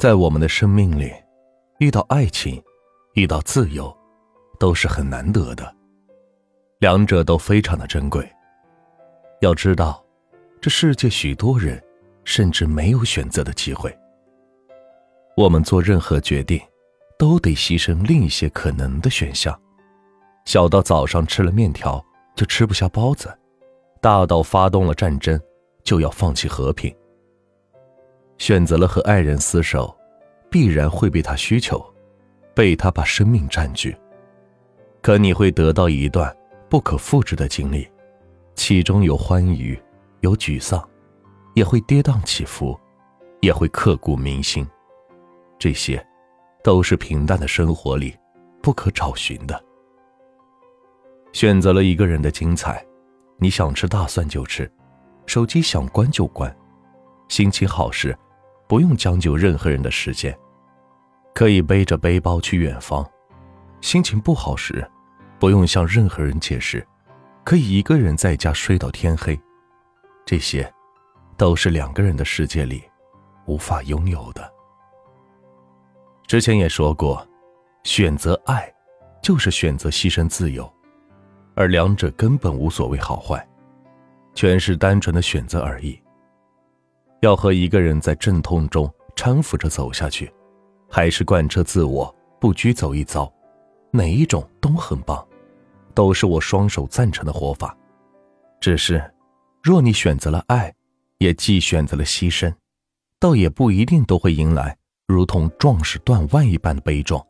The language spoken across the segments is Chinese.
在我们的生命里，遇到爱情，遇到自由，都是很难得的，两者都非常的珍贵。要知道，这世界许多人甚至没有选择的机会。我们做任何决定，都得牺牲另一些可能的选项，小到早上吃了面条就吃不下包子，大到发动了战争就要放弃和平。选择了和爱人厮守，必然会被他需求，被他把生命占据。可你会得到一段不可复制的经历，其中有欢愉，有沮丧，也会跌宕起伏，也会刻骨铭心。这些，都是平淡的生活里不可找寻的。选择了一个人的精彩，你想吃大蒜就吃，手机想关就关，心情好时。不用将就任何人的时间，可以背着背包去远方；心情不好时，不用向任何人解释，可以一个人在家睡到天黑。这些，都是两个人的世界里无法拥有的。之前也说过，选择爱，就是选择牺牲自由，而两者根本无所谓好坏，全是单纯的选择而已。要和一个人在阵痛中搀扶着走下去，还是贯彻自我不拘走一遭，哪一种都很棒，都是我双手赞成的活法。只是，若你选择了爱，也既选择了牺牲，倒也不一定都会迎来如同壮士断腕一般的悲壮。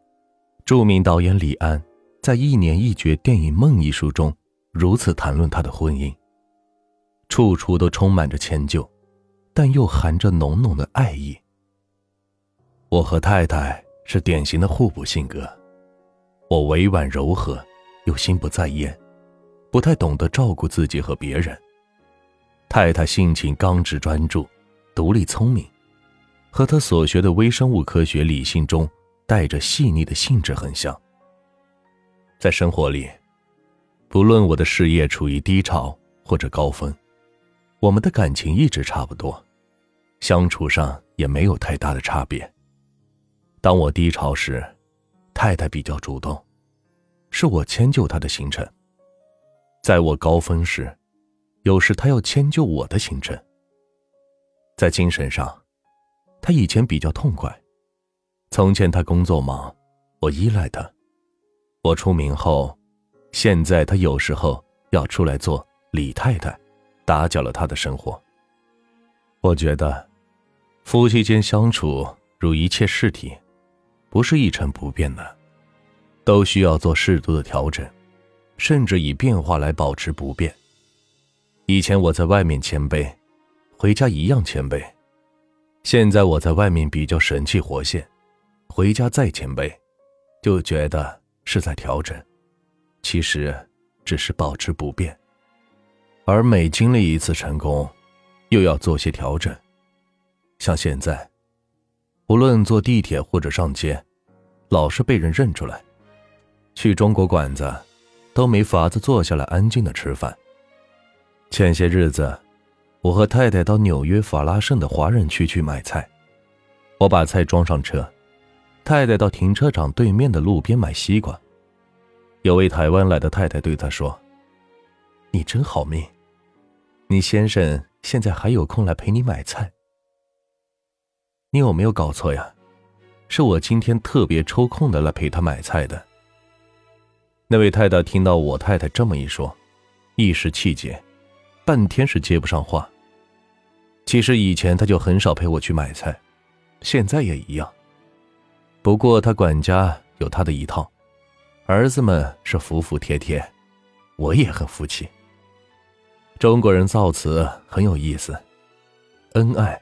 著名导演李安在《一年一觉电影梦》一书中如此谈论他的婚姻：处处都充满着迁就。但又含着浓浓的爱意。我和太太是典型的互补性格，我委婉柔和，又心不在焉，不太懂得照顾自己和别人。太太性情刚直专注，独立聪明，和她所学的微生物科学理性中带着细腻的性质很像。在生活里，不论我的事业处于低潮或者高峰。我们的感情一直差不多，相处上也没有太大的差别。当我低潮时，太太比较主动，是我迁就她的行程；在我高峰时，有时她要迁就我的行程。在精神上，她以前比较痛快。从前她工作忙，我依赖她；我出名后，现在她有时候要出来做李太太。打搅了他的生活。我觉得，夫妻间相处如一切事体，不是一成不变的，都需要做适度的调整，甚至以变化来保持不变。以前我在外面谦卑，回家一样谦卑；现在我在外面比较神气活现，回家再谦卑，就觉得是在调整，其实只是保持不变。而每经历一次成功，又要做些调整。像现在，无论坐地铁或者上街，老是被人认出来；去中国馆子，都没法子坐下来安静的吃饭。前些日子，我和太太到纽约法拉盛的华人区去买菜，我把菜装上车，太太到停车场对面的路边买西瓜。有位台湾来的太太对他说：“你真好命。”你先生现在还有空来陪你买菜？你有没有搞错呀？是我今天特别抽空的来陪他买菜的。那位太太听到我太太这么一说，一时气结，半天是接不上话。其实以前他就很少陪我去买菜，现在也一样。不过他管家有他的一套，儿子们是服服帖帖，我也很服气。中国人造词很有意思，恩爱，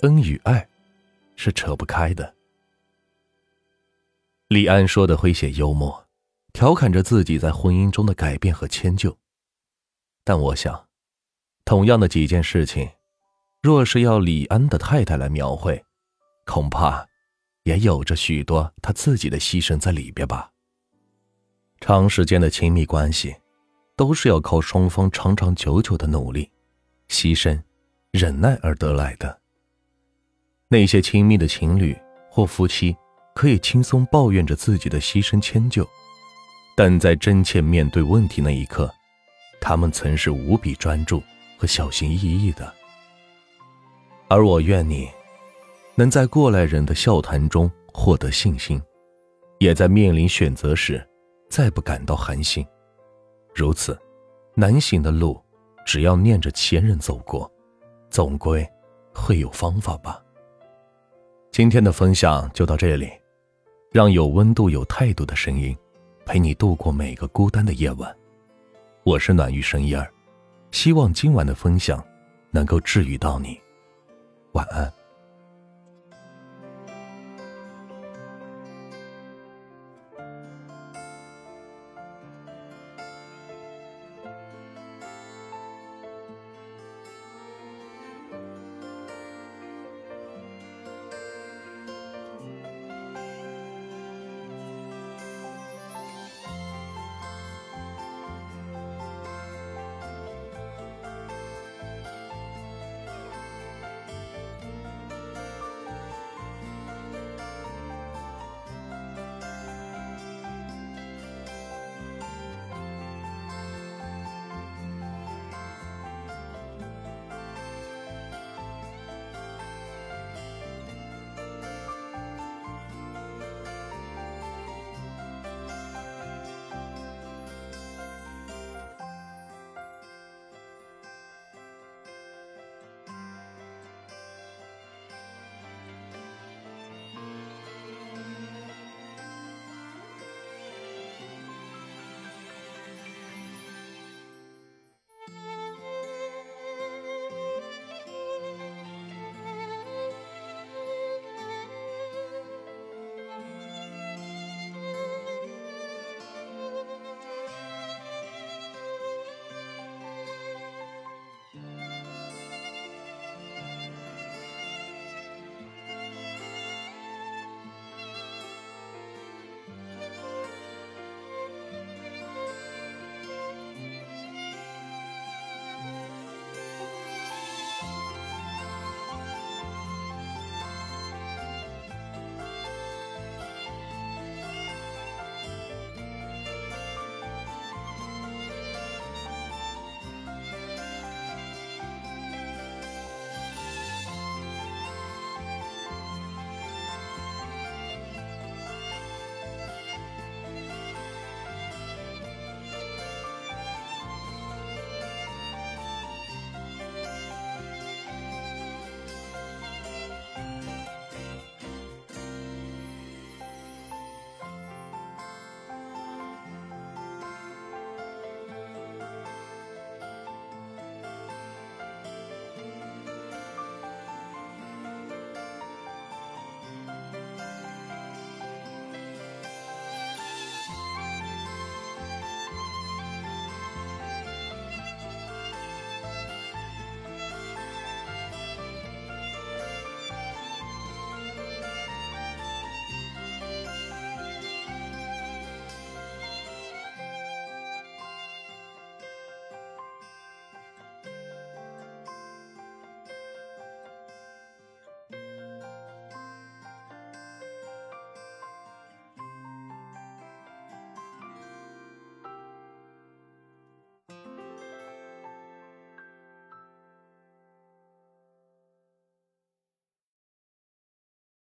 恩与爱，是扯不开的。李安说的诙谐幽默，调侃着自己在婚姻中的改变和迁就。但我想，同样的几件事情，若是要李安的太太来描绘，恐怕也有着许多他自己的牺牲在里边吧。长时间的亲密关系。都是要靠双方长长久久的努力、牺牲、忍耐而得来的。那些亲密的情侣或夫妻可以轻松抱怨着自己的牺牲迁就，但在真切面对问题那一刻，他们曾是无比专注和小心翼翼的。而我愿你，能在过来人的笑谈中获得信心，也在面临选择时，再不感到寒心。如此，难行的路，只要念着前人走过，总归会有方法吧。今天的分享就到这里，让有温度、有态度的声音，陪你度过每个孤单的夜晚。我是暖玉声音儿，希望今晚的分享能够治愈到你。晚安。